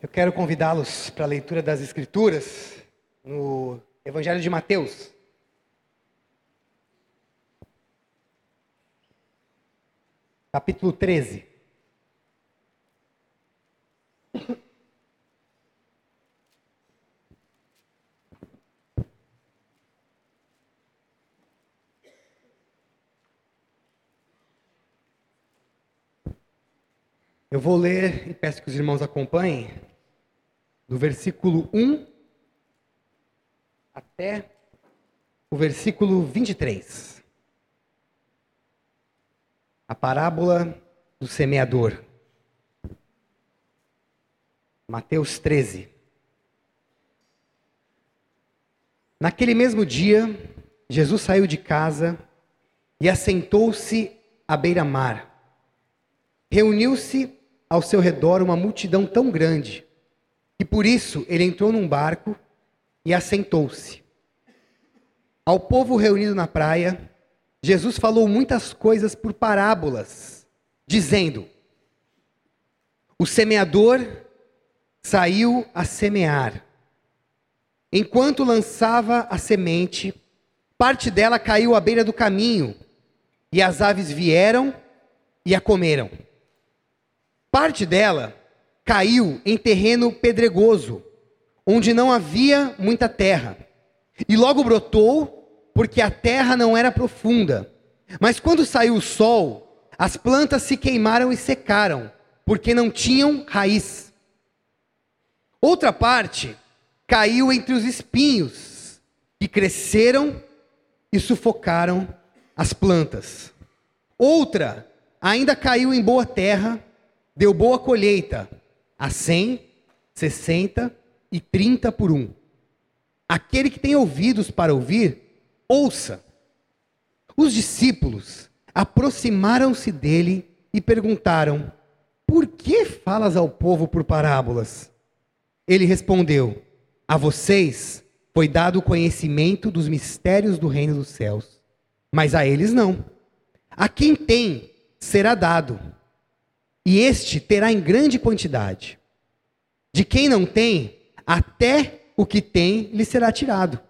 Eu quero convidá-los para a leitura das Escrituras no Evangelho de Mateus. Capítulo 13. Eu vou ler e peço que os irmãos acompanhem do versículo 1 até o versículo 23. A parábola do semeador. Mateus 13. Naquele mesmo dia, Jesus saiu de casa e assentou-se à beira-mar. Reuniu-se ao seu redor uma multidão tão grande, e por isso ele entrou num barco e assentou-se. Ao povo reunido na praia, Jesus falou muitas coisas por parábolas, dizendo: O semeador saiu a semear. Enquanto lançava a semente, parte dela caiu à beira do caminho, e as aves vieram e a comeram. Parte dela caiu em terreno pedregoso, onde não havia muita terra. E logo brotou, porque a terra não era profunda. Mas quando saiu o sol, as plantas se queimaram e secaram, porque não tinham raiz. Outra parte caiu entre os espinhos, que cresceram e sufocaram as plantas. Outra ainda caiu em boa terra deu boa colheita a cem, sessenta e trinta por um. Aquele que tem ouvidos para ouvir, ouça. Os discípulos aproximaram-se dele e perguntaram: Por que falas ao povo por parábolas? Ele respondeu: A vocês foi dado o conhecimento dos mistérios do reino dos céus, mas a eles não. A quem tem, será dado e este terá em grande quantidade. De quem não tem, até o que tem lhe será tirado.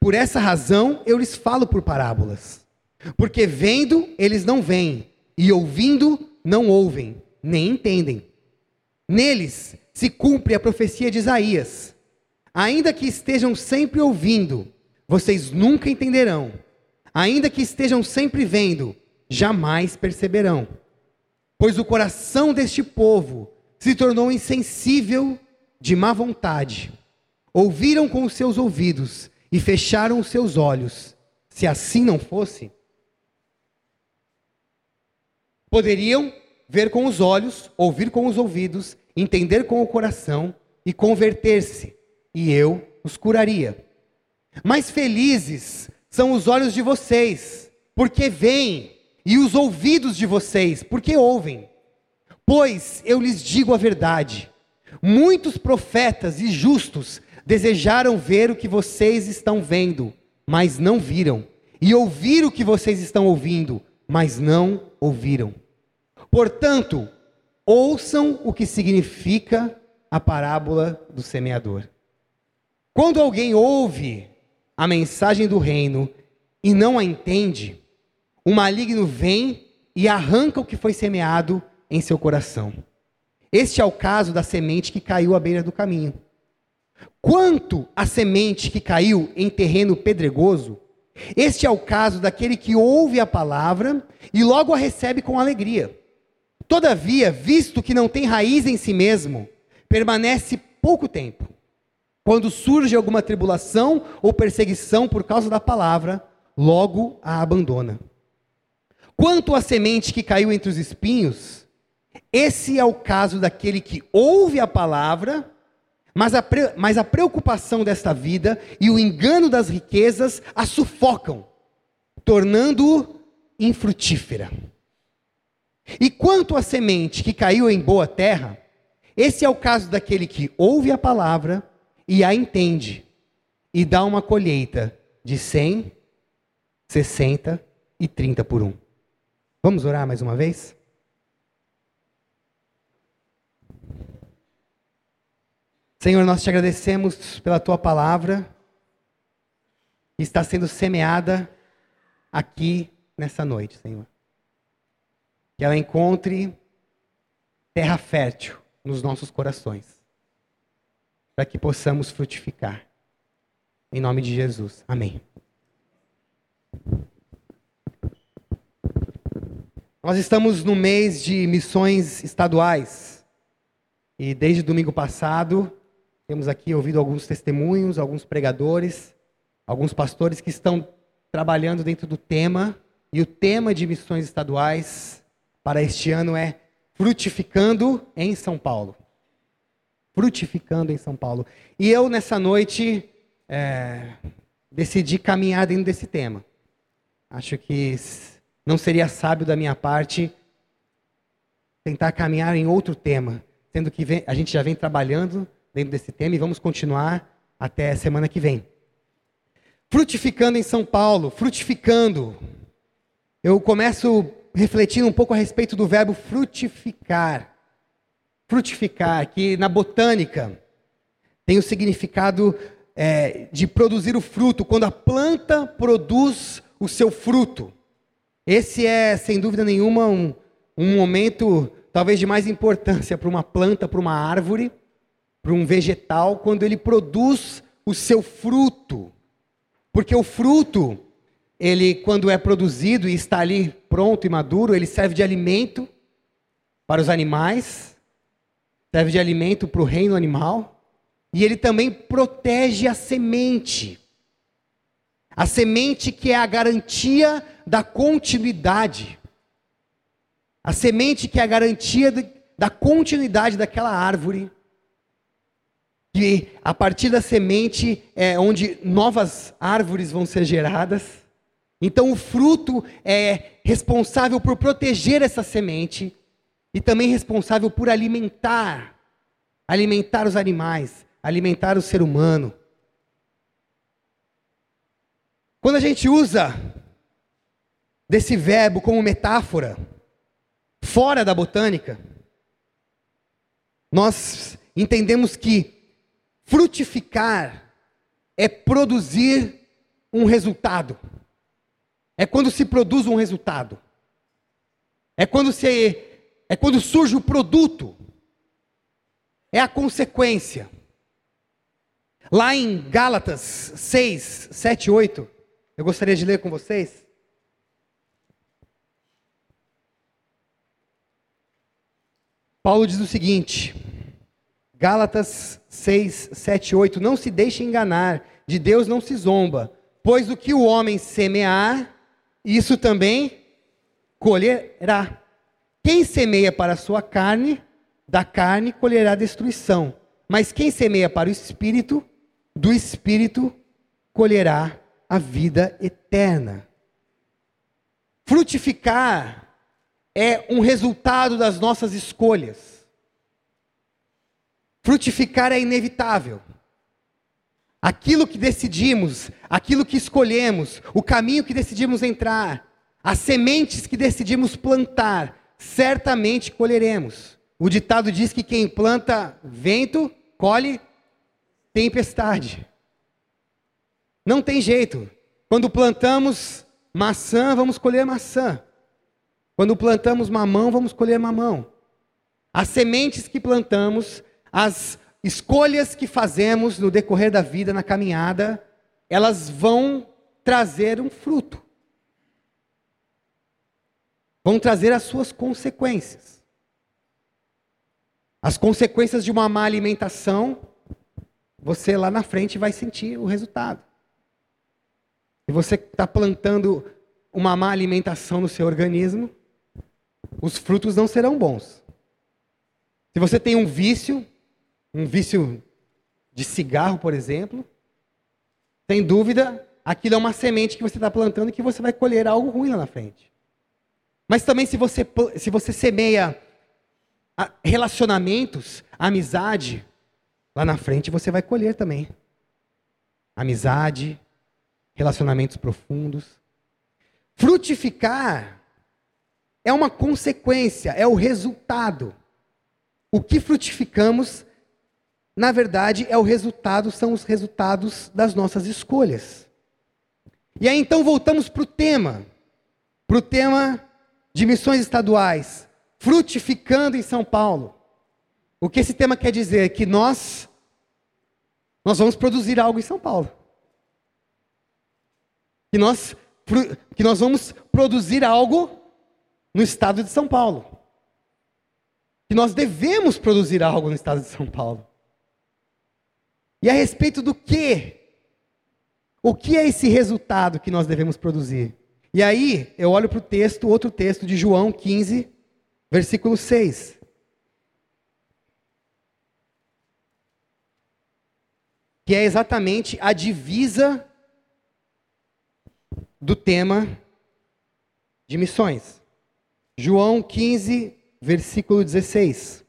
Por essa razão eu lhes falo por parábolas. Porque vendo, eles não veem, e ouvindo, não ouvem, nem entendem. Neles se cumpre a profecia de Isaías. Ainda que estejam sempre ouvindo, vocês nunca entenderão. Ainda que estejam sempre vendo, jamais perceberão pois o coração deste povo se tornou insensível de má vontade. Ouviram com os seus ouvidos e fecharam os seus olhos. Se assim não fosse, poderiam ver com os olhos, ouvir com os ouvidos, entender com o coração e converter-se, e eu os curaria. Mas felizes são os olhos de vocês, porque veem e os ouvidos de vocês, porque ouvem. Pois eu lhes digo a verdade: muitos profetas e justos desejaram ver o que vocês estão vendo, mas não viram, e ouvir o que vocês estão ouvindo, mas não ouviram. Portanto, ouçam o que significa a parábola do semeador. Quando alguém ouve a mensagem do reino e não a entende, o maligno vem e arranca o que foi semeado em seu coração. Este é o caso da semente que caiu à beira do caminho. Quanto à semente que caiu em terreno pedregoso, este é o caso daquele que ouve a palavra e logo a recebe com alegria. Todavia, visto que não tem raiz em si mesmo, permanece pouco tempo. Quando surge alguma tribulação ou perseguição por causa da palavra, logo a abandona. Quanto à semente que caiu entre os espinhos, esse é o caso daquele que ouve a palavra, mas a, pre, mas a preocupação desta vida e o engano das riquezas a sufocam, tornando-o infrutífera. E quanto à semente que caiu em boa terra, esse é o caso daquele que ouve a palavra e a entende, e dá uma colheita de 100, 60 e 30 por um. Vamos orar mais uma vez? Senhor, nós te agradecemos pela tua palavra que está sendo semeada aqui nessa noite, Senhor. Que ela encontre terra fértil nos nossos corações, para que possamos frutificar. Em nome de Jesus. Amém. Nós estamos no mês de missões estaduais. E desde domingo passado, temos aqui ouvido alguns testemunhos, alguns pregadores, alguns pastores que estão trabalhando dentro do tema. E o tema de missões estaduais para este ano é Frutificando em São Paulo. Frutificando em São Paulo. E eu, nessa noite, é, decidi caminhar dentro desse tema. Acho que não seria sábio da minha parte tentar caminhar em outro tema, sendo que a gente já vem trabalhando dentro desse tema e vamos continuar até semana que vem. Frutificando em São Paulo, frutificando. Eu começo refletindo um pouco a respeito do verbo frutificar. Frutificar, que na botânica tem o significado é, de produzir o fruto, quando a planta produz o seu fruto. Esse é, sem dúvida nenhuma, um, um momento talvez de mais importância para uma planta, para uma árvore, para um vegetal, quando ele produz o seu fruto. Porque o fruto, ele quando é produzido e está ali pronto e maduro, ele serve de alimento para os animais, serve de alimento para o reino animal, e ele também protege a semente. A semente que é a garantia da continuidade. A semente que é a garantia de, da continuidade daquela árvore. Que a partir da semente é onde novas árvores vão ser geradas. Então o fruto é responsável por proteger essa semente e também responsável por alimentar, alimentar os animais, alimentar o ser humano. Quando a gente usa desse verbo como metáfora, fora da botânica, nós entendemos que frutificar é produzir um resultado. É quando se produz um resultado. É quando se é quando surge o produto. É a consequência. Lá em Gálatas 6, 7, 8, eu gostaria de ler com vocês. Paulo diz o seguinte, Gálatas 6, 7, 8: Não se deixe enganar, de Deus não se zomba, pois o que o homem semear, isso também colherá. Quem semeia para a sua carne, da carne colherá destruição, mas quem semeia para o espírito, do espírito colherá a vida eterna. Frutificar é um resultado das nossas escolhas. Frutificar é inevitável. Aquilo que decidimos, aquilo que escolhemos, o caminho que decidimos entrar, as sementes que decidimos plantar, certamente colheremos. O ditado diz que quem planta vento, colhe tempestade. Não tem jeito. Quando plantamos maçã, vamos colher maçã. Quando plantamos mamão, vamos colher mamão. As sementes que plantamos, as escolhas que fazemos no decorrer da vida, na caminhada, elas vão trazer um fruto. Vão trazer as suas consequências. As consequências de uma má alimentação, você lá na frente vai sentir o resultado. Se você está plantando uma má alimentação no seu organismo, os frutos não serão bons. Se você tem um vício, um vício de cigarro, por exemplo, sem dúvida, aquilo é uma semente que você está plantando e que você vai colher algo ruim lá na frente. Mas também se você, se você semeia relacionamentos, amizade, lá na frente você vai colher também. Amizade, relacionamentos profundos. Frutificar é uma consequência, é o resultado. O que frutificamos na verdade, é o resultado, são os resultados das nossas escolhas. E aí então voltamos para o tema, para o tema de missões estaduais, frutificando em São Paulo. O que esse tema quer dizer? É que nós, nós vamos produzir algo em São Paulo. Que nós, que nós vamos produzir algo no estado de São Paulo. Que nós devemos produzir algo no estado de São Paulo. E a respeito do que? O que é esse resultado que nós devemos produzir? E aí, eu olho para o texto, outro texto de João 15, versículo 6. Que é exatamente a divisa do tema de missões. João 15, versículo 16.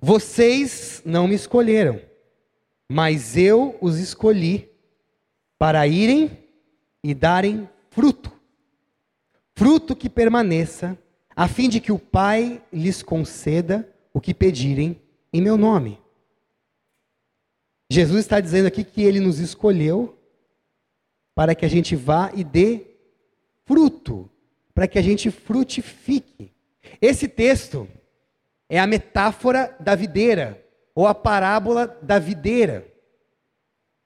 Vocês não me escolheram mas eu os escolhi para irem e darem fruto, fruto que permaneça, a fim de que o Pai lhes conceda o que pedirem em meu nome. Jesus está dizendo aqui que ele nos escolheu para que a gente vá e dê fruto, para que a gente frutifique. Esse texto é a metáfora da videira ou a parábola da videira.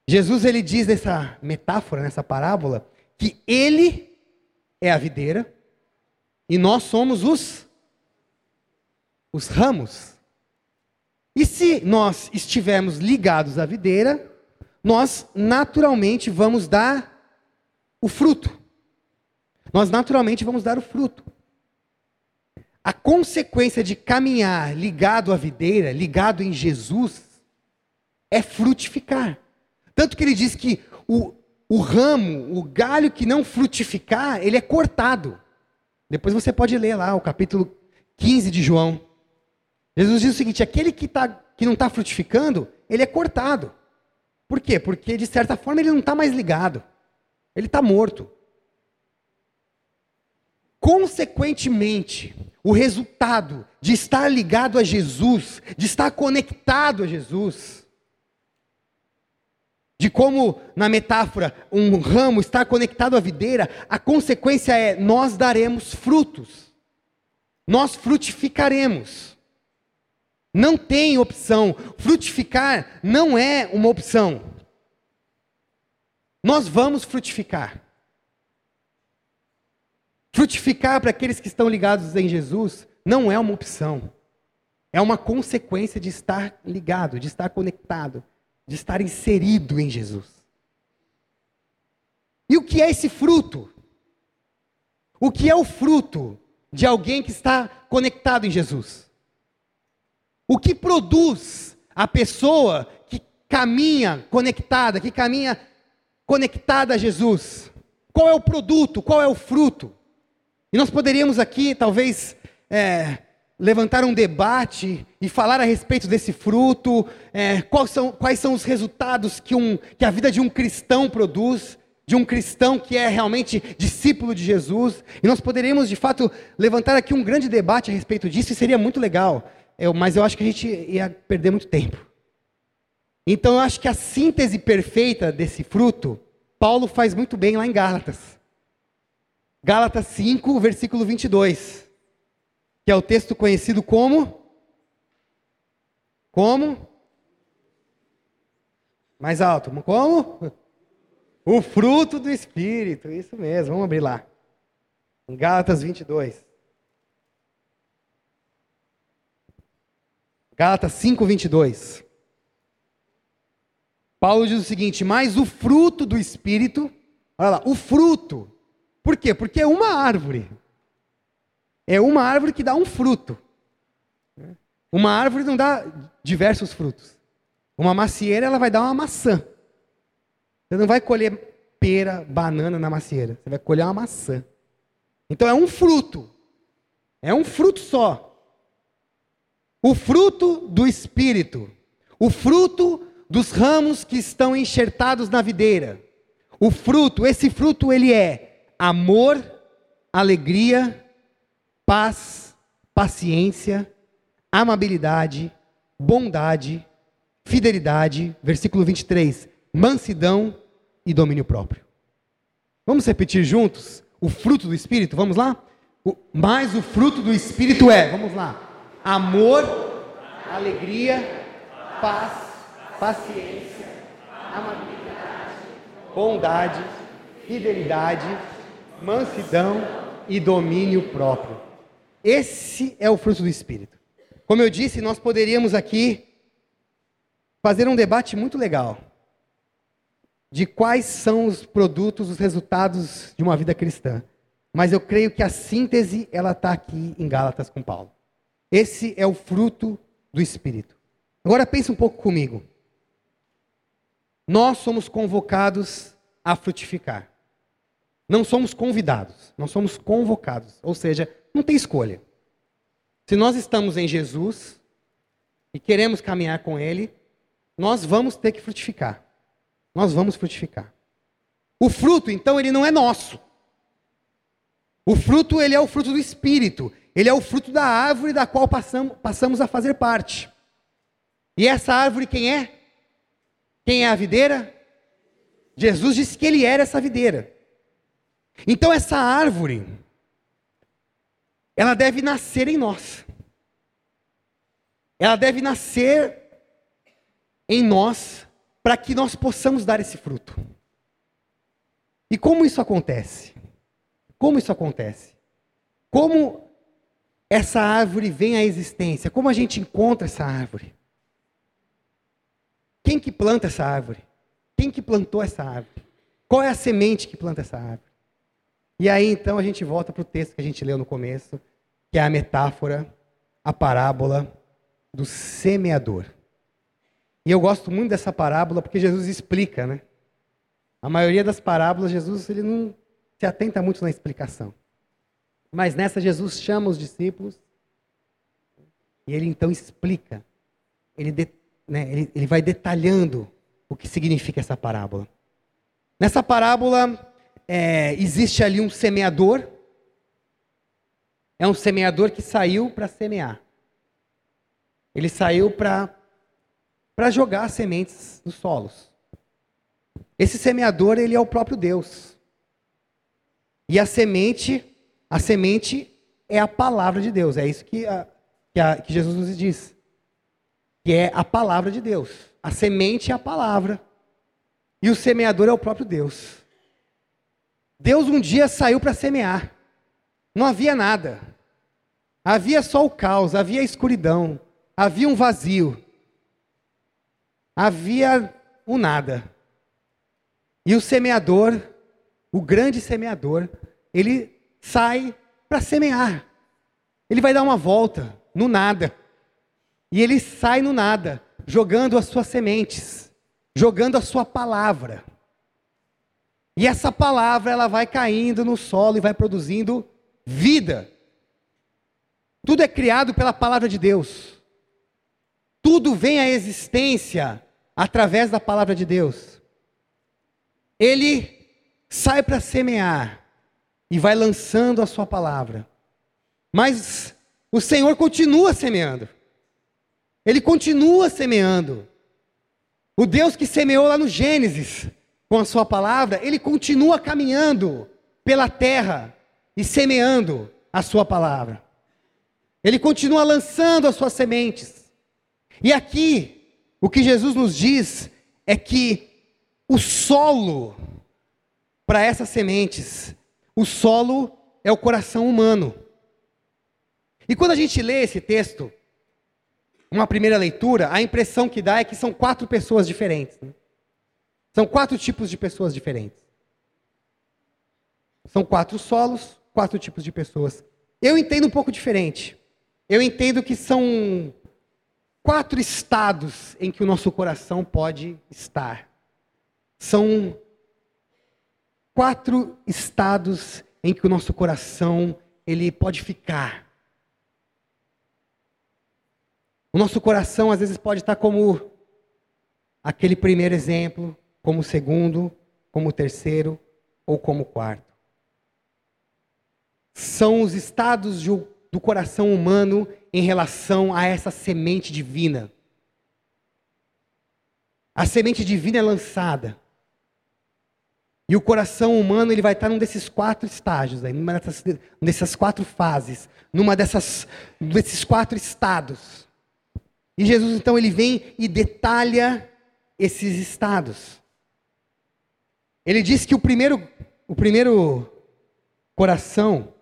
Jesus ele diz nessa metáfora, nessa parábola, que ele é a videira e nós somos os os ramos. E se nós estivermos ligados à videira, nós naturalmente vamos dar o fruto. Nós naturalmente vamos dar o fruto. A consequência de caminhar ligado à videira, ligado em Jesus, é frutificar. Tanto que ele diz que o, o ramo, o galho que não frutificar, ele é cortado. Depois você pode ler lá o capítulo 15 de João. Jesus diz o seguinte: aquele que, tá, que não está frutificando, ele é cortado. Por quê? Porque de certa forma ele não está mais ligado. Ele está morto. Consequentemente, o resultado de estar ligado a Jesus, de estar conectado a Jesus, de como, na metáfora, um ramo está conectado à videira, a consequência é nós daremos frutos, nós frutificaremos. Não tem opção, frutificar não é uma opção. Nós vamos frutificar. Frutificar para aqueles que estão ligados em Jesus não é uma opção. É uma consequência de estar ligado, de estar conectado, de estar inserido em Jesus. E o que é esse fruto? O que é o fruto de alguém que está conectado em Jesus? O que produz a pessoa que caminha conectada, que caminha conectada a Jesus? Qual é o produto? Qual é o fruto? E nós poderíamos aqui, talvez, é, levantar um debate e falar a respeito desse fruto, é, quais, são, quais são os resultados que, um, que a vida de um cristão produz, de um cristão que é realmente discípulo de Jesus. E nós poderíamos, de fato, levantar aqui um grande debate a respeito disso, e seria muito legal. Eu, mas eu acho que a gente ia perder muito tempo. Então eu acho que a síntese perfeita desse fruto, Paulo faz muito bem lá em Gálatas. Gálatas 5, versículo 22, que é o texto conhecido como como mais alto, como o fruto do espírito, isso mesmo. Vamos abrir lá. Gálatas 22. Gálatas 5, 22. Paulo diz o seguinte: Mas o fruto do Espírito, olha lá, o fruto por quê? Porque é uma árvore. É uma árvore que dá um fruto. Uma árvore não dá diversos frutos. Uma macieira ela vai dar uma maçã. Você não vai colher pera, banana na macieira. Você vai colher uma maçã. Então é um fruto. É um fruto só. O fruto do espírito. O fruto dos ramos que estão enxertados na videira. O fruto, esse fruto ele é amor, alegria, paz, paciência, amabilidade, bondade, fidelidade, versículo 23, mansidão e domínio próprio. Vamos repetir juntos o fruto do Espírito? Vamos lá? O, mas o fruto do Espírito é, vamos lá: amor, alegria, paz, paciência, amabilidade, bondade, fidelidade, mansidão e domínio próprio. Esse é o fruto do Espírito. Como eu disse, nós poderíamos aqui fazer um debate muito legal de quais são os produtos, os resultados de uma vida cristã. Mas eu creio que a síntese ela está aqui em Gálatas com Paulo. Esse é o fruto do Espírito. Agora pense um pouco comigo. Nós somos convocados a frutificar. Não somos convidados, nós somos convocados. Ou seja, não tem escolha. Se nós estamos em Jesus e queremos caminhar com Ele, nós vamos ter que frutificar. Nós vamos frutificar. O fruto, então, ele não é nosso. O fruto, ele é o fruto do Espírito. Ele é o fruto da árvore da qual passamos, passamos a fazer parte. E essa árvore quem é? Quem é a videira? Jesus disse que ele era essa videira. Então essa árvore, ela deve nascer em nós. Ela deve nascer em nós para que nós possamos dar esse fruto. E como isso acontece? Como isso acontece? Como essa árvore vem à existência? Como a gente encontra essa árvore? Quem que planta essa árvore? Quem que plantou essa árvore? Qual é a semente que planta essa árvore? E aí então a gente volta para o texto que a gente leu no começo, que é a metáfora, a parábola do semeador. E eu gosto muito dessa parábola porque Jesus explica, né? A maioria das parábolas, Jesus ele não se atenta muito na explicação. Mas nessa, Jesus chama os discípulos e ele então explica. Ele, de, né, ele, ele vai detalhando o que significa essa parábola. Nessa parábola, é, existe ali um semeador é um semeador que saiu para semear. Ele saiu para jogar sementes nos solos. Esse semeador, ele é o próprio Deus. E a semente, a semente é a palavra de Deus. É isso que, a, que, a, que Jesus nos diz. Que é a palavra de Deus. A semente é a palavra. E o semeador é o próprio Deus. Deus um dia saiu para semear. Não havia nada. Havia só o caos, havia a escuridão, havia um vazio. Havia o nada. E o semeador, o grande semeador, ele sai para semear. Ele vai dar uma volta no nada. E ele sai no nada, jogando as suas sementes, jogando a sua palavra. E essa palavra ela vai caindo no solo e vai produzindo vida. Tudo é criado pela palavra de Deus. Tudo vem à existência através da palavra de Deus. Ele sai para semear e vai lançando a sua palavra. Mas o Senhor continua semeando. Ele continua semeando. O Deus que semeou lá no Gênesis, com a sua palavra, ele continua caminhando pela terra e semeando a sua palavra. Ele continua lançando as suas sementes. E aqui, o que Jesus nos diz é que o solo para essas sementes, o solo é o coração humano. E quando a gente lê esse texto, uma primeira leitura, a impressão que dá é que são quatro pessoas diferentes. Né? São quatro tipos de pessoas diferentes. São quatro solos, quatro tipos de pessoas. Eu entendo um pouco diferente. Eu entendo que são quatro estados em que o nosso coração pode estar. São quatro estados em que o nosso coração ele pode ficar. O nosso coração às vezes pode estar como aquele primeiro exemplo, como segundo, como terceiro ou como quarto. São os estados do coração humano em relação a essa semente divina. a semente divina é lançada. E o coração humano ele vai estar num desses quatro estágios, aí, numa dessas, dessas quatro fases, numa dessas, desses quatro estados. E Jesus então ele vem e detalha esses estados. Ele diz que o primeiro, o primeiro coração,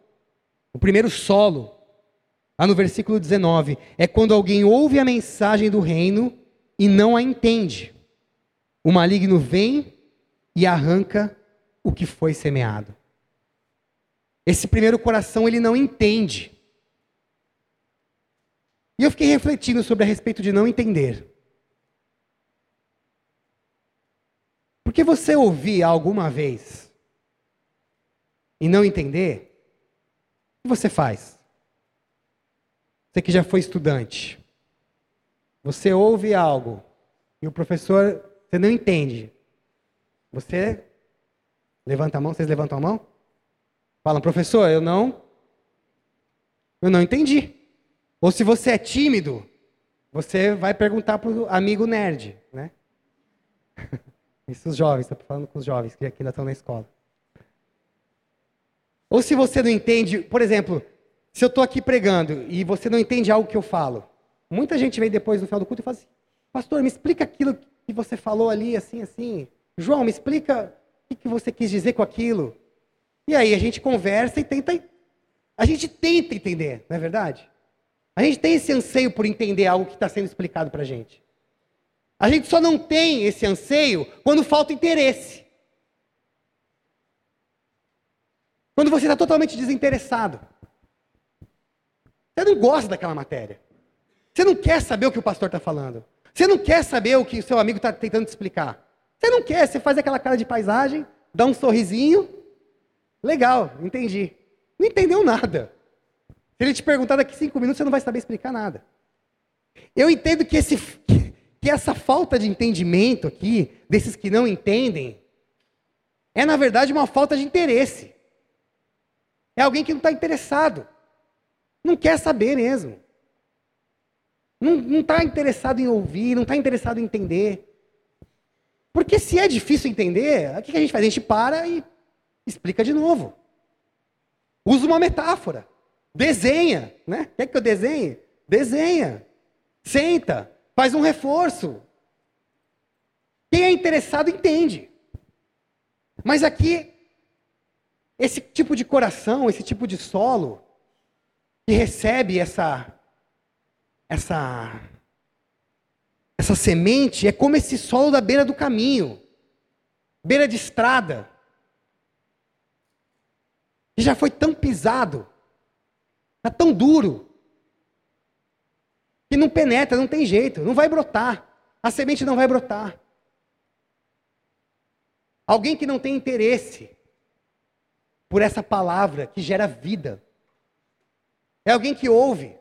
o primeiro solo, lá no versículo 19, é quando alguém ouve a mensagem do reino e não a entende. O maligno vem e arranca o que foi semeado. Esse primeiro coração ele não entende. E eu fiquei refletindo sobre a respeito de não entender. Porque você ouvir alguma vez e não entender, o que você faz? Você que já foi estudante. Você ouve algo e o professor, você não entende. Você levanta a mão, vocês levantam a mão? Falam, professor, eu não. Eu não entendi. Ou se você é tímido, você vai perguntar para o amigo nerd, né? Isso os jovens, estou falando com os jovens que ainda estão na escola. Ou se você não entende, por exemplo, se eu estou aqui pregando e você não entende algo que eu falo, muita gente vem depois no final do culto e fala assim, pastor, me explica aquilo que você falou ali, assim, assim. João, me explica o que você quis dizer com aquilo. E aí a gente conversa e tenta. A gente tenta entender, não é verdade? A gente tem esse anseio por entender algo que está sendo explicado para a gente. A gente só não tem esse anseio quando falta interesse. Quando você está totalmente desinteressado. Você não gosta daquela matéria. Você não quer saber o que o pastor está falando. Você não quer saber o que o seu amigo está tentando te explicar. Você não quer, você faz aquela cara de paisagem, dá um sorrisinho. Legal, entendi. Não entendeu nada. Se ele te perguntar daqui cinco minutos, você não vai saber explicar nada. Eu entendo que, esse, que essa falta de entendimento aqui, desses que não entendem, é na verdade uma falta de interesse. É alguém que não está interessado. Não quer saber mesmo. Não está interessado em ouvir, não está interessado em entender. Porque se é difícil entender, o que a gente faz? A gente para e explica de novo. Usa uma metáfora. Desenha, né? Quer que eu desenhe? Desenha. Senta. Faz um reforço. Quem é interessado entende. Mas aqui, esse tipo de coração, esse tipo de solo, que recebe essa, essa, essa semente, é como esse solo da beira do caminho, beira de estrada, que já foi tão pisado, está tão duro, que não penetra, não tem jeito, não vai brotar, a semente não vai brotar. Alguém que não tem interesse por essa palavra que gera vida, é alguém que ouve.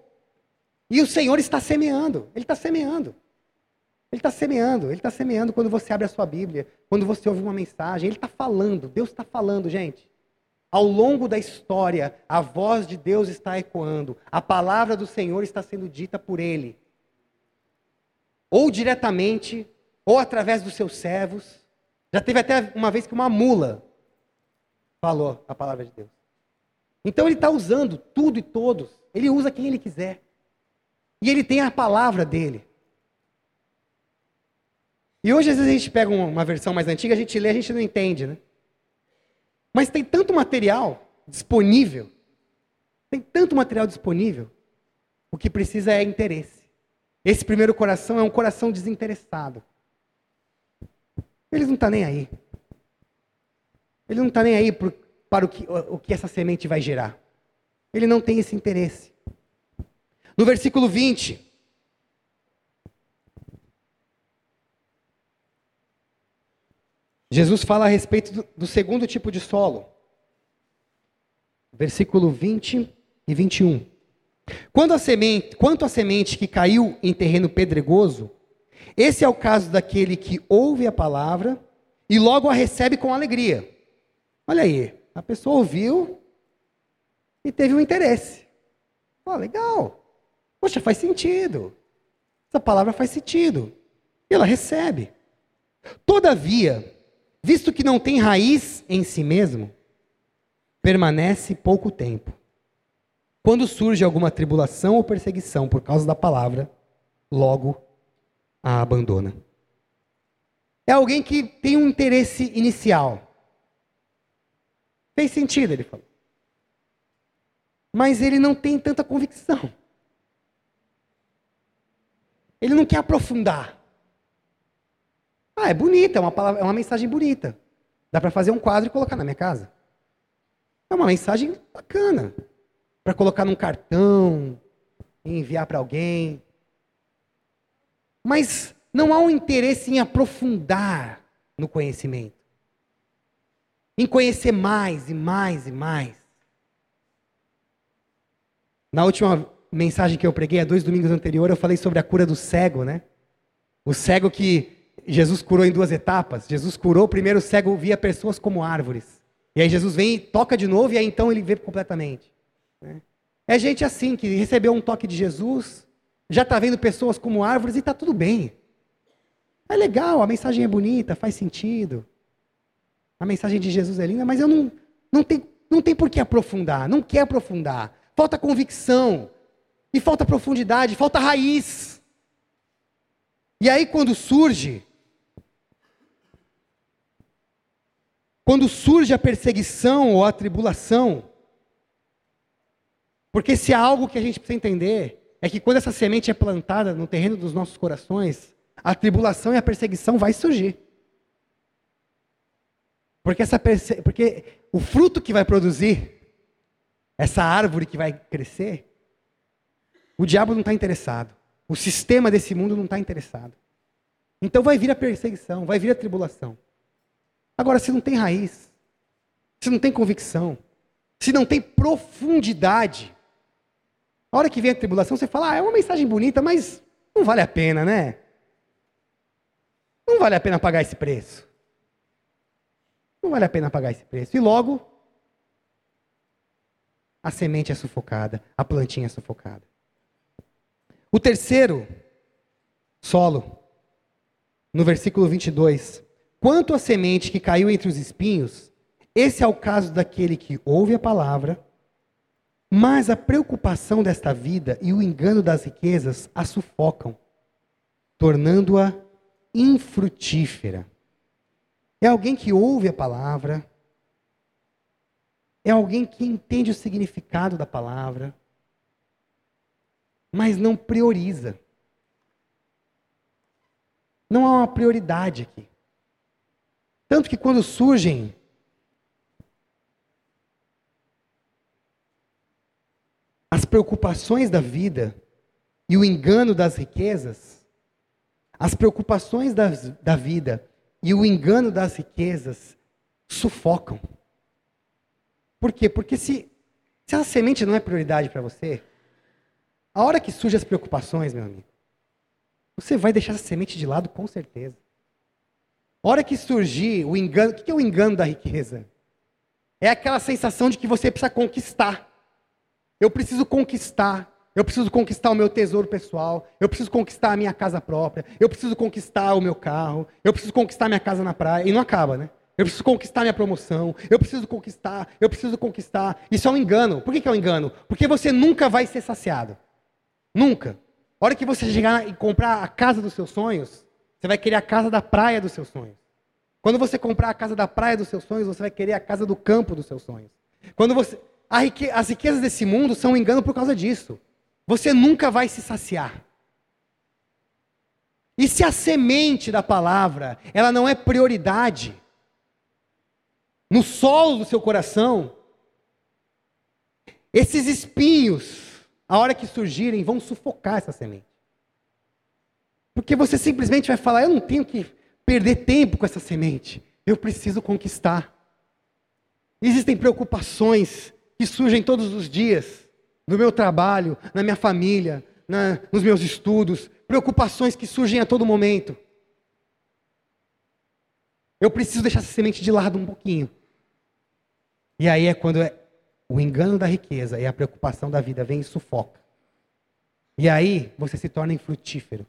E o Senhor está semeando. Ele está semeando. Ele está semeando. Ele está semeando quando você abre a sua Bíblia, quando você ouve uma mensagem. Ele está falando. Deus está falando, gente. Ao longo da história, a voz de Deus está ecoando. A palavra do Senhor está sendo dita por Ele. Ou diretamente, ou através dos seus servos. Já teve até uma vez que uma mula falou a palavra de Deus. Então ele está usando tudo e todos. Ele usa quem ele quiser. E ele tem a palavra dele. E hoje, às vezes, a gente pega uma versão mais antiga, a gente lê, a gente não entende, né? Mas tem tanto material disponível, tem tanto material disponível, o que precisa é interesse. Esse primeiro coração é um coração desinteressado. Ele não está nem aí. Ele não está nem aí por, para o que, o que essa semente vai gerar. Ele não tem esse interesse. No versículo 20. Jesus fala a respeito do, do segundo tipo de solo. Versículo 20 e 21. Quando a semente, quanto à semente que caiu em terreno pedregoso, esse é o caso daquele que ouve a palavra e logo a recebe com alegria. Olha aí, a pessoa ouviu e teve um interesse. Oh, legal. Poxa, faz sentido. Essa palavra faz sentido. E ela recebe. Todavia, visto que não tem raiz em si mesmo, permanece pouco tempo. Quando surge alguma tribulação ou perseguição por causa da palavra, logo a abandona. É alguém que tem um interesse inicial. Fez sentido, ele falou. Mas ele não tem tanta convicção. Ele não quer aprofundar. Ah, é bonita, é uma, palavra, é uma mensagem bonita. Dá para fazer um quadro e colocar na minha casa. É uma mensagem bacana. Para colocar num cartão, enviar para alguém. Mas não há um interesse em aprofundar no conhecimento. Em conhecer mais e mais e mais. Na última mensagem que eu preguei, há dois domingos anteriores, eu falei sobre a cura do cego, né? O cego que Jesus curou em duas etapas. Jesus curou, primeiro o cego via pessoas como árvores. E aí Jesus vem e toca de novo, e aí então ele vê completamente. Né? É gente assim, que recebeu um toque de Jesus, já está vendo pessoas como árvores e está tudo bem. É legal, a mensagem é bonita, faz sentido. A mensagem de Jesus é linda, mas eu não, não, tem, não tem por que aprofundar, não quer aprofundar. Falta convicção, e falta profundidade, falta raiz. E aí quando surge Quando surge a perseguição ou a tribulação, porque se há algo que a gente precisa entender, é que quando essa semente é plantada no terreno dos nossos corações, a tribulação e a perseguição vai surgir. Porque, essa perse... porque o fruto que vai produzir, essa árvore que vai crescer, o diabo não está interessado. O sistema desse mundo não está interessado. Então vai vir a perseguição, vai vir a tribulação. Agora, se não tem raiz, se não tem convicção, se não tem profundidade, a hora que vem a tribulação, você fala, ah, é uma mensagem bonita, mas não vale a pena, né? Não vale a pena pagar esse preço. Não vale a pena pagar esse preço. E logo, a semente é sufocada, a plantinha é sufocada. O terceiro solo, no versículo 22, Quanto à semente que caiu entre os espinhos, esse é o caso daquele que ouve a palavra, mas a preocupação desta vida e o engano das riquezas a sufocam, tornando-a infrutífera. É alguém que ouve a palavra, é alguém que entende o significado da palavra, mas não prioriza. Não há uma prioridade aqui. Tanto que quando surgem as preocupações da vida e o engano das riquezas, as preocupações da, da vida e o engano das riquezas sufocam. Por quê? Porque se, se a semente não é prioridade para você, a hora que surgem as preocupações, meu amigo, você vai deixar essa semente de lado com certeza. A hora que surgir o engano, o que é o engano da riqueza? É aquela sensação de que você precisa conquistar. Eu preciso conquistar. Eu preciso conquistar o meu tesouro pessoal. Eu preciso conquistar a minha casa própria. Eu preciso conquistar o meu carro. Eu preciso conquistar minha casa na praia. E não acaba, né? Eu preciso conquistar minha promoção. Eu preciso conquistar. Eu preciso conquistar. Isso é um engano. Por que, é um engano? Porque você nunca vai ser saciado. Nunca. A hora que você chegar e comprar a casa dos seus sonhos, você vai querer a casa da praia dos seus sonhos. Quando você comprar a casa da praia dos seus sonhos, você vai querer a casa do campo dos seus sonhos. Quando você, rique, as riquezas desse mundo são um engano por causa disso. Você nunca vai se saciar. E se a semente da palavra, ela não é prioridade no solo do seu coração, esses espinhos, a hora que surgirem, vão sufocar essa semente. Porque você simplesmente vai falar: eu não tenho que perder tempo com essa semente, eu preciso conquistar. Existem preocupações que surgem todos os dias, no meu trabalho, na minha família, na, nos meus estudos, preocupações que surgem a todo momento. Eu preciso deixar essa semente de lado um pouquinho. E aí é quando é o engano da riqueza e a preocupação da vida vem e sufoca. E aí você se torna infrutífero.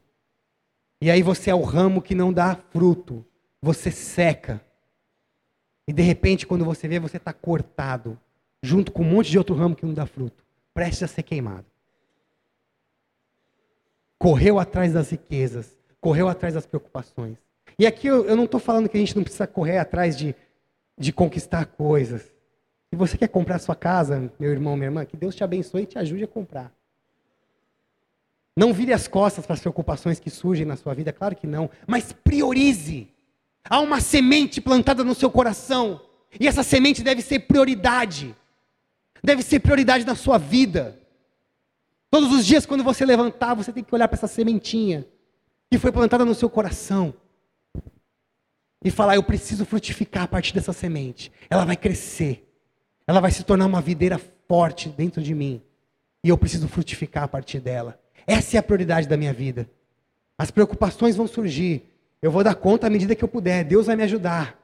E aí você é o ramo que não dá fruto. você seca. E de repente, quando você vê, você está cortado, junto com um monte de outro ramo que não dá fruto, prestes a ser queimado. Correu atrás das riquezas, correu atrás das preocupações. E aqui eu, eu não estou falando que a gente não precisa correr atrás de, de conquistar coisas. Se você quer comprar sua casa, meu irmão, minha irmã, que Deus te abençoe e te ajude a comprar. Não vire as costas para as preocupações que surgem na sua vida, claro que não, mas priorize. Há uma semente plantada no seu coração, e essa semente deve ser prioridade. Deve ser prioridade na sua vida. Todos os dias, quando você levantar, você tem que olhar para essa sementinha que foi plantada no seu coração e falar: Eu preciso frutificar a partir dessa semente. Ela vai crescer, ela vai se tornar uma videira forte dentro de mim, e eu preciso frutificar a partir dela. Essa é a prioridade da minha vida. As preocupações vão surgir, eu vou dar conta à medida que eu puder, Deus vai me ajudar.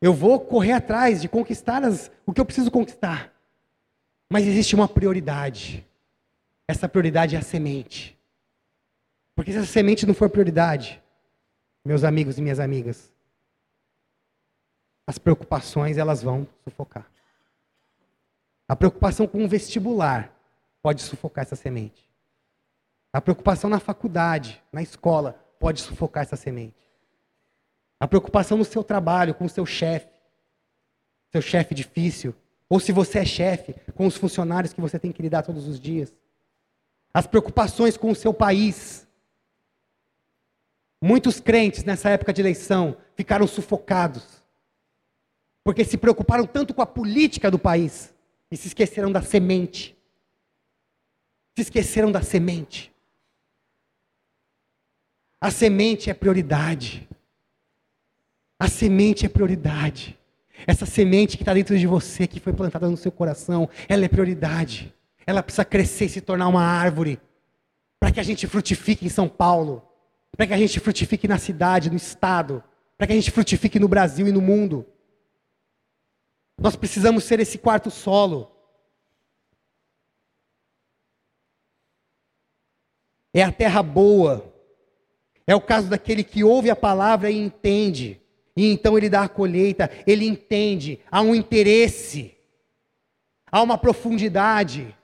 Eu vou correr atrás de conquistar as, o que eu preciso conquistar. Mas existe uma prioridade. Essa prioridade é a semente. Porque se essa semente não for prioridade, meus amigos e minhas amigas, as preocupações elas vão sufocar. A preocupação com o vestibular pode sufocar essa semente. A preocupação na faculdade, na escola, pode sufocar essa semente. A preocupação no seu trabalho, com o seu chefe, seu chefe difícil, ou se você é chefe, com os funcionários que você tem que lidar todos os dias. As preocupações com o seu país. Muitos crentes nessa época de eleição ficaram sufocados porque se preocuparam tanto com a política do país e se esqueceram da semente. Se esqueceram da semente. A semente é prioridade. A semente é prioridade. Essa semente que está dentro de você, que foi plantada no seu coração, ela é prioridade. Ela precisa crescer e se tornar uma árvore. Para que a gente frutifique em São Paulo. Para que a gente frutifique na cidade, no estado. Para que a gente frutifique no Brasil e no mundo. Nós precisamos ser esse quarto solo. É a terra boa. É o caso daquele que ouve a palavra e entende. E então ele dá a colheita, ele entende, há um interesse, há uma profundidade.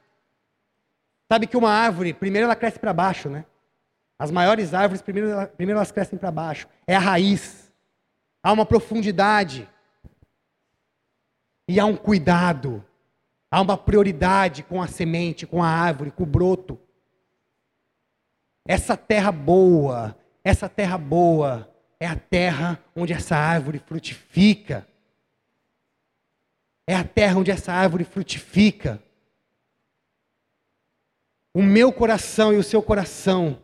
Sabe que uma árvore, primeiro ela cresce para baixo, né? As maiores árvores, primeiro, primeiro elas crescem para baixo. É a raiz. Há uma profundidade. E há um cuidado, há uma prioridade com a semente, com a árvore, com o broto. Essa terra boa, essa terra boa é a terra onde essa árvore frutifica. É a terra onde essa árvore frutifica. O meu coração e o seu coração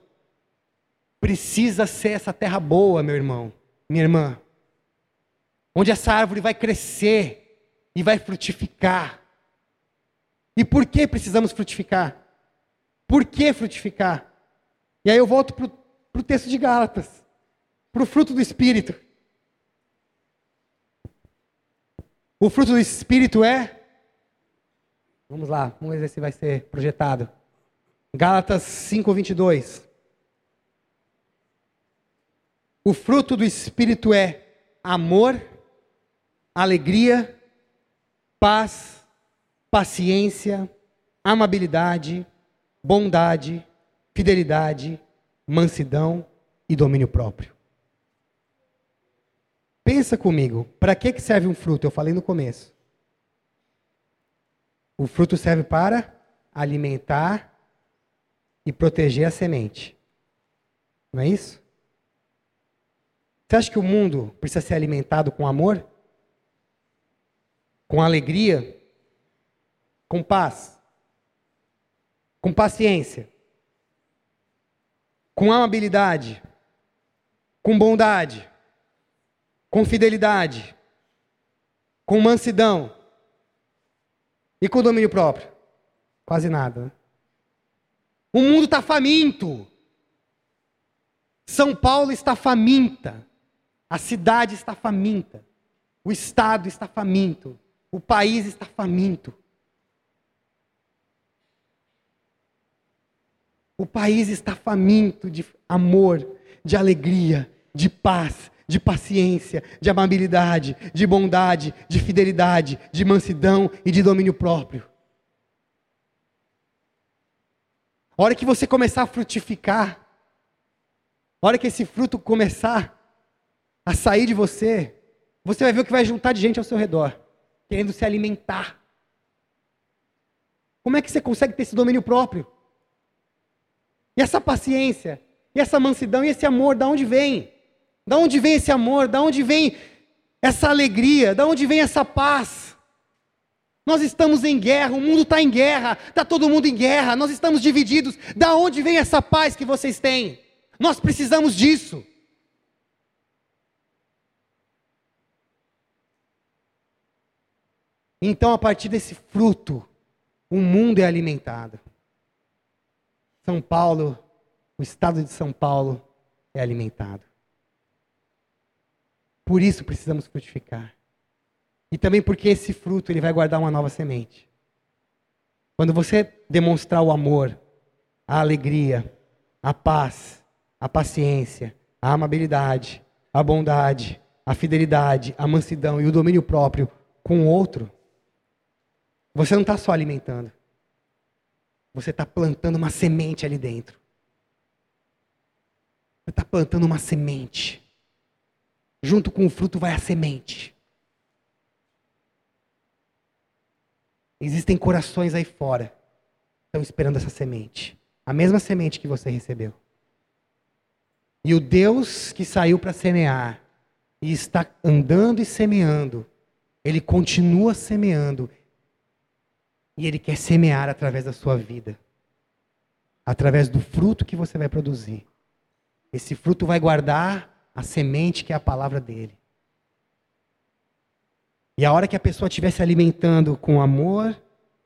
precisa ser essa terra boa, meu irmão, minha irmã. Onde essa árvore vai crescer e vai frutificar. E por que precisamos frutificar? Por que frutificar? E aí eu volto para o texto de Gálatas, para o fruto do Espírito. O fruto do Espírito é. Vamos lá, vamos ver se vai ser projetado. Gálatas 5, 22. O fruto do Espírito é amor, alegria, paz, paciência, amabilidade, bondade, fidelidade, mansidão e domínio próprio. Pensa comigo, para que serve um fruto? Eu falei no começo. O fruto serve para alimentar e proteger a semente. Não é isso? Você acha que o mundo precisa ser alimentado com amor? Com alegria, com paz, com paciência, com amabilidade, com bondade, com fidelidade, com mansidão e com domínio próprio. Quase nada. Né? O mundo está faminto. São Paulo está faminta. A cidade está faminta. O Estado está faminto. O país está faminto. O país está faminto de amor, de alegria, de paz, de paciência, de amabilidade, de bondade, de fidelidade, de mansidão e de domínio próprio. A hora que você começar a frutificar, a hora que esse fruto começar a sair de você, você vai ver o que vai juntar de gente ao seu redor, querendo se alimentar. Como é que você consegue ter esse domínio próprio? E essa paciência, e essa mansidão, e esse amor, da onde vem? Da onde vem esse amor? Da onde vem essa alegria? Da onde vem essa paz? Nós estamos em guerra, o mundo está em guerra, está todo mundo em guerra, nós estamos divididos. Da onde vem essa paz que vocês têm? Nós precisamos disso. Então, a partir desse fruto, o mundo é alimentado. São Paulo, o estado de São Paulo é alimentado. Por isso precisamos frutificar. E também porque esse fruto ele vai guardar uma nova semente. Quando você demonstrar o amor, a alegria, a paz, a paciência, a amabilidade, a bondade, a fidelidade, a mansidão e o domínio próprio com o outro, você não está só alimentando. Você está plantando uma semente ali dentro. Você está plantando uma semente. Junto com o fruto vai a semente. Existem corações aí fora que estão esperando essa semente. A mesma semente que você recebeu. E o Deus que saiu para semear e está andando e semeando, ele continua semeando e Ele quer semear através da sua vida, através do fruto que você vai produzir. Esse fruto vai guardar a semente que é a palavra dele. E a hora que a pessoa estiver se alimentando com amor,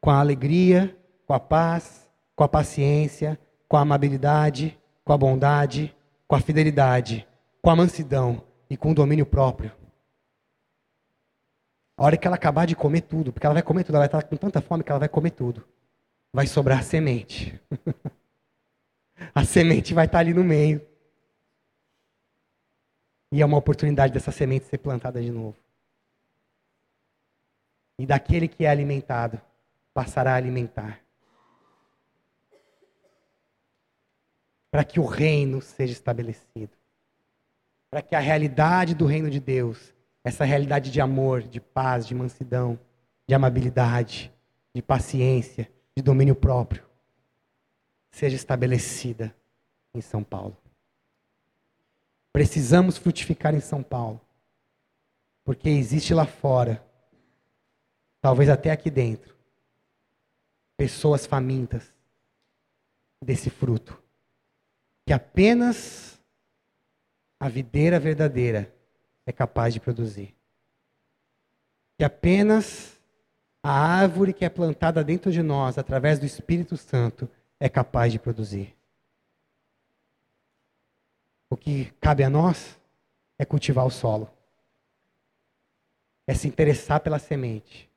com a alegria, com a paz, com a paciência, com a amabilidade, com a bondade, com a fidelidade, com a mansidão e com o domínio próprio, a hora que ela acabar de comer tudo, porque ela vai comer tudo, ela vai estar com tanta fome que ela vai comer tudo. Vai sobrar semente. a semente vai estar ali no meio. E é uma oportunidade dessa semente ser plantada de novo. E daquele que é alimentado, passará a alimentar. Para que o reino seja estabelecido. Para que a realidade do reino de Deus essa realidade de amor, de paz, de mansidão, de amabilidade, de paciência, de domínio próprio, seja estabelecida em São Paulo. Precisamos frutificar em São Paulo, porque existe lá fora, talvez até aqui dentro, pessoas famintas desse fruto, que apenas a videira verdadeira é capaz de produzir. Que apenas a árvore que é plantada dentro de nós, através do Espírito Santo, é capaz de produzir. O que cabe a nós é cultivar o solo, é se interessar pela semente,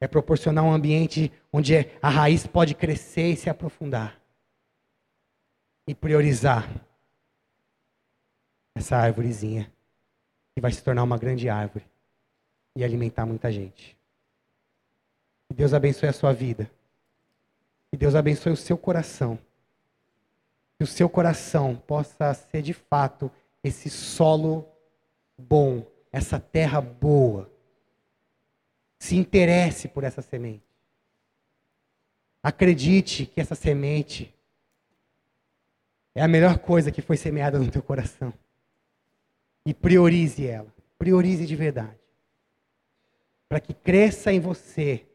é proporcionar um ambiente onde a raiz pode crescer e se aprofundar, e priorizar essa árvorezinha que vai se tornar uma grande árvore e alimentar muita gente. Que Deus abençoe a sua vida. Que Deus abençoe o seu coração. Que o seu coração possa ser de fato esse solo bom, essa terra boa. Se interesse por essa semente. Acredite que essa semente é a melhor coisa que foi semeada no teu coração e priorize ela. Priorize de verdade. Para que cresça em você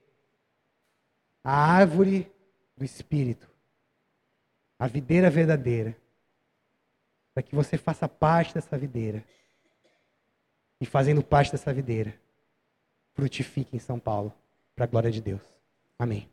a árvore do Espírito, a videira verdadeira. Para que você faça parte dessa videira. E fazendo parte dessa videira, frutifique em São Paulo, para a glória de Deus. Amém.